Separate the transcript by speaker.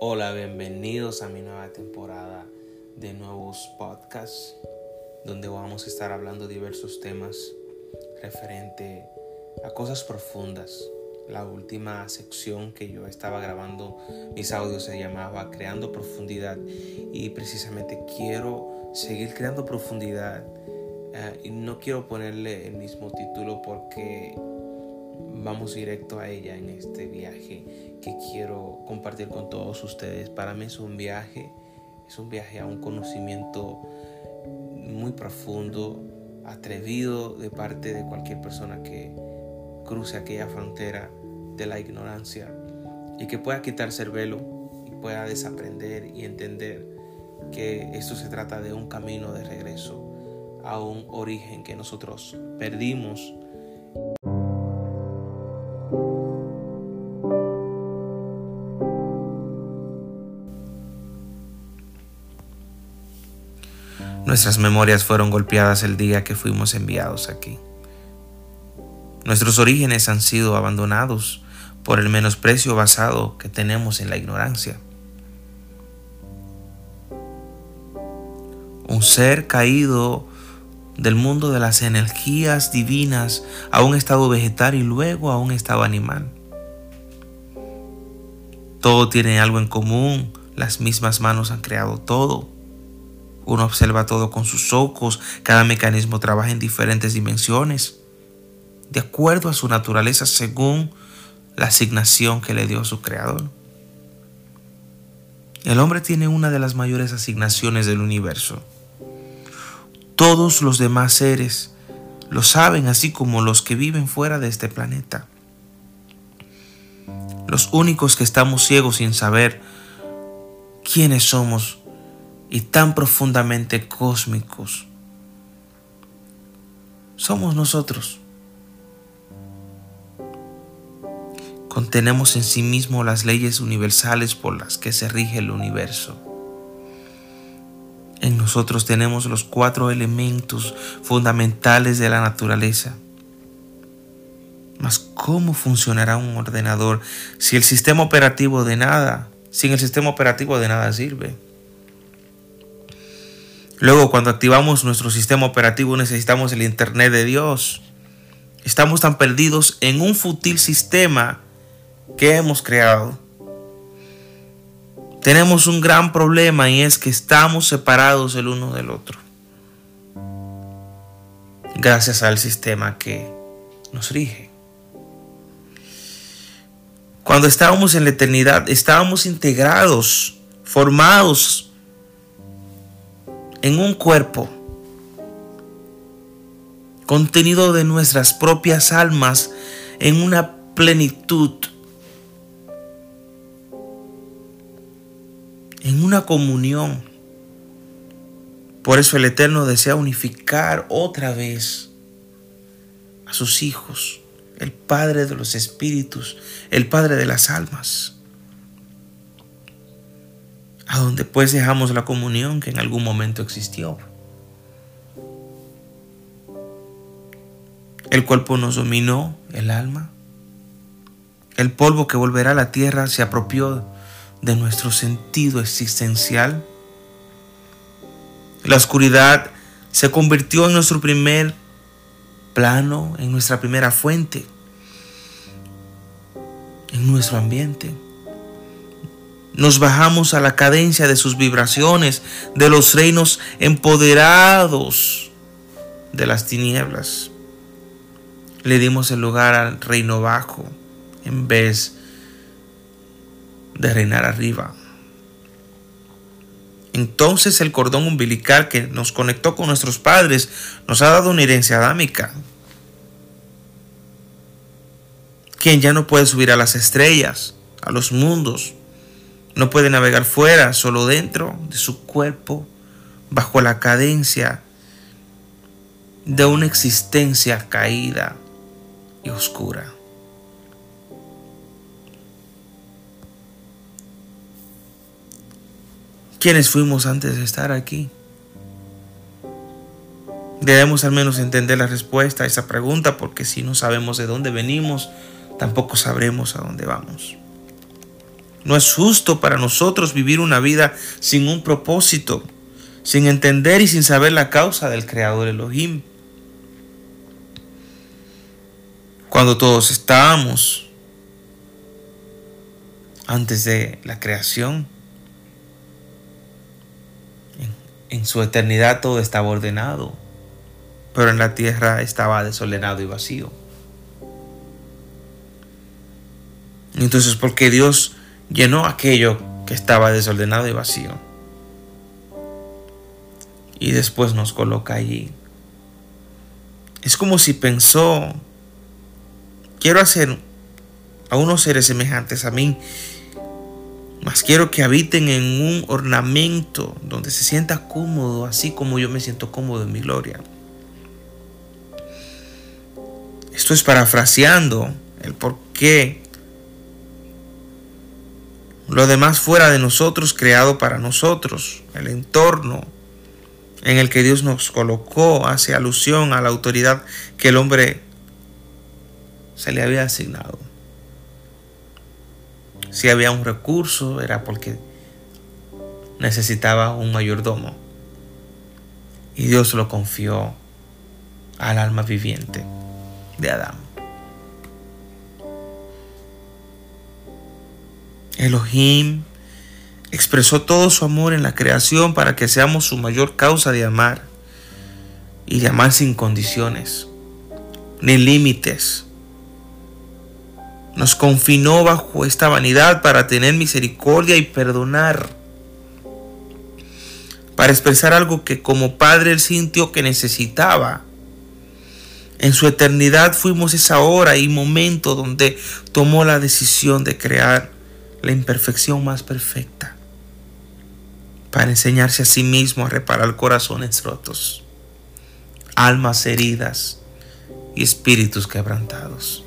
Speaker 1: Hola, bienvenidos a mi nueva temporada de nuevos podcasts donde vamos a estar hablando diversos temas referente a cosas profundas. La última sección que yo estaba grabando mis audios se llamaba Creando Profundidad y precisamente quiero seguir creando profundidad eh, y no quiero ponerle el mismo título porque vamos directo a ella en este viaje que quiero compartir con todos ustedes. Para mí es un viaje, es un viaje a un conocimiento muy profundo, atrevido de parte de cualquier persona que cruce aquella frontera de la ignorancia y que pueda quitarse el velo y pueda desaprender y entender que esto se trata de un camino de regreso a un origen que nosotros perdimos Nuestras memorias fueron golpeadas el día que fuimos enviados aquí. Nuestros orígenes han sido abandonados por el menosprecio basado que tenemos en la ignorancia. Un ser caído del mundo de las energías divinas a un estado vegetal y luego a un estado animal. Todo tiene algo en común, las mismas manos han creado todo. Uno observa todo con sus ojos, cada mecanismo trabaja en diferentes dimensiones, de acuerdo a su naturaleza según la asignación que le dio su creador. El hombre tiene una de las mayores asignaciones del universo. Todos los demás seres lo saben, así como los que viven fuera de este planeta. Los únicos que estamos ciegos sin saber quiénes somos y tan profundamente cósmicos somos nosotros. Contenemos en sí mismo las leyes universales por las que se rige el universo. En nosotros tenemos los cuatro elementos fundamentales de la naturaleza. Mas ¿cómo funcionará un ordenador si el sistema operativo de nada, sin el sistema operativo de nada sirve? Luego, cuando activamos nuestro sistema operativo, necesitamos el Internet de Dios. Estamos tan perdidos en un fútil sistema que hemos creado. Tenemos un gran problema y es que estamos separados el uno del otro. Gracias al sistema que nos rige. Cuando estábamos en la eternidad, estábamos integrados, formados en un cuerpo, contenido de nuestras propias almas en una plenitud, en una comunión. Por eso el Eterno desea unificar otra vez a sus hijos, el Padre de los Espíritus, el Padre de las almas a donde pues dejamos la comunión que en algún momento existió. El cuerpo nos dominó, el alma. El polvo que volverá a la tierra se apropió de nuestro sentido existencial. La oscuridad se convirtió en nuestro primer plano, en nuestra primera fuente, en nuestro ambiente. Nos bajamos a la cadencia de sus vibraciones, de los reinos empoderados de las tinieblas. Le dimos el lugar al reino bajo en vez de reinar arriba. Entonces el cordón umbilical que nos conectó con nuestros padres nos ha dado una herencia adámica. Quien ya no puede subir a las estrellas, a los mundos, no puede navegar fuera, solo dentro de su cuerpo, bajo la cadencia de una existencia caída y oscura. ¿Quiénes fuimos antes de estar aquí? Debemos al menos entender la respuesta a esa pregunta porque si no sabemos de dónde venimos, tampoco sabremos a dónde vamos. No es justo para nosotros vivir una vida sin un propósito, sin entender y sin saber la causa del Creador Elohim. Cuando todos estábamos antes de la creación, en, su eternidad todo estaba ordenado, pero en la tierra estaba desordenado y vacío. Entonces, ¿por qué Dios llenó aquello que estaba desordenado y vacío. Y después nos coloca allí. Es como si pensó, quiero hacer a unos seres semejantes a mí, mas quiero que habiten en un ornamento donde se sienta cómodo, así como yo me siento cómodo en mi gloria. Esto es parafraseando el por qué lo demás fuera de nosotros, creado para nosotros, el entorno en el que Dios nos colocó hace alusión a la autoridad que el hombre se le había asignado. Si había un recurso era porque necesitaba un mayordomo. Y Dios lo confió al alma viviente de Adán. Elohim expresó todo su amor en la creación para que seamos su mayor causa de amar y de amar sin condiciones ni límites. Nos confinó bajo esta vanidad para tener misericordia y perdonar. Para expresar algo que como padre él sintió que necesitaba. En su eternidad fuimos esa hora y momento donde tomó la decisión de crear la imperfección más perfecta para enseñarse a sí mismo a reparar corazones rotos, almas heridas y espíritus quebrantados.